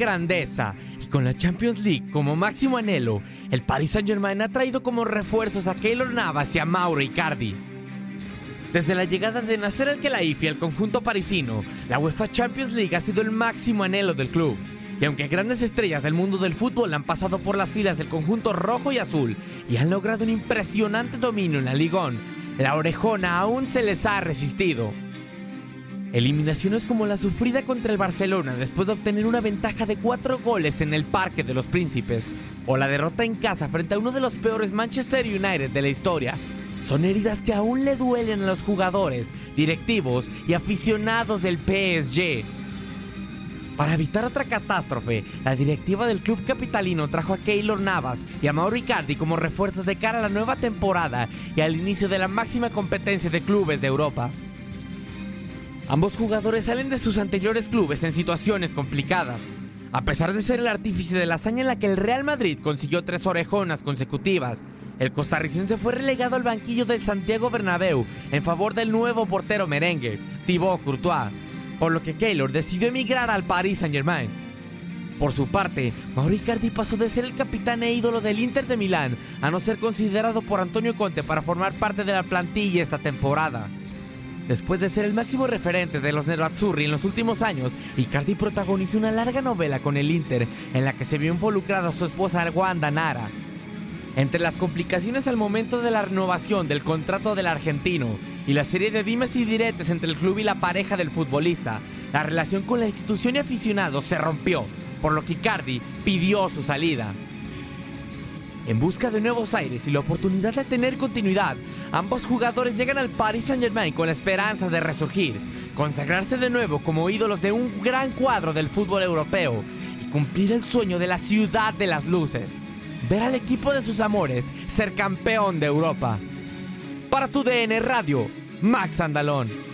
grandeza y con la Champions League como máximo anhelo, el Paris Saint-Germain ha traído como refuerzos a Keylor Navas y a Mauro Icardi. Desde la llegada de Nasser Al-Khelaifi al conjunto parisino, la UEFA Champions League ha sido el máximo anhelo del club. Y aunque grandes estrellas del mundo del fútbol han pasado por las filas del conjunto rojo y azul y han logrado un impresionante dominio en la Ligón, la orejona aún se les ha resistido. Eliminaciones como la sufrida contra el Barcelona después de obtener una ventaja de cuatro goles en el Parque de los Príncipes, o la derrota en casa frente a uno de los peores Manchester United de la historia, son heridas que aún le duelen a los jugadores, directivos y aficionados del PSG. Para evitar otra catástrofe, la directiva del club capitalino trajo a Keylor Navas y a Mauro Icardi como refuerzos de cara a la nueva temporada y al inicio de la máxima competencia de clubes de Europa. Ambos jugadores salen de sus anteriores clubes en situaciones complicadas. A pesar de ser el artífice de la hazaña en la que el Real Madrid consiguió tres orejonas consecutivas, el costarricense fue relegado al banquillo del Santiago Bernabéu en favor del nuevo portero merengue, Thibaut Courtois, por lo que Keylor decidió emigrar al Paris Saint-Germain. Por su parte, Mauro Icardi pasó de ser el capitán e ídolo del Inter de Milán a no ser considerado por Antonio Conte para formar parte de la plantilla esta temporada. Después de ser el máximo referente de los Nerazzurri en los últimos años, Icardi protagonizó una larga novela con el Inter en la que se vio involucrada su esposa Wanda Nara. Entre las complicaciones al momento de la renovación del contrato del argentino y la serie de dimes y diretes entre el club y la pareja del futbolista, la relación con la institución y aficionados se rompió, por lo que Icardi pidió su salida. En busca de nuevos aires y la oportunidad de tener continuidad, ambos jugadores llegan al Paris Saint-Germain con la esperanza de resurgir, consagrarse de nuevo como ídolos de un gran cuadro del fútbol europeo y cumplir el sueño de la ciudad de las luces, ver al equipo de sus amores ser campeón de Europa. Para tu DN Radio, Max Andalón.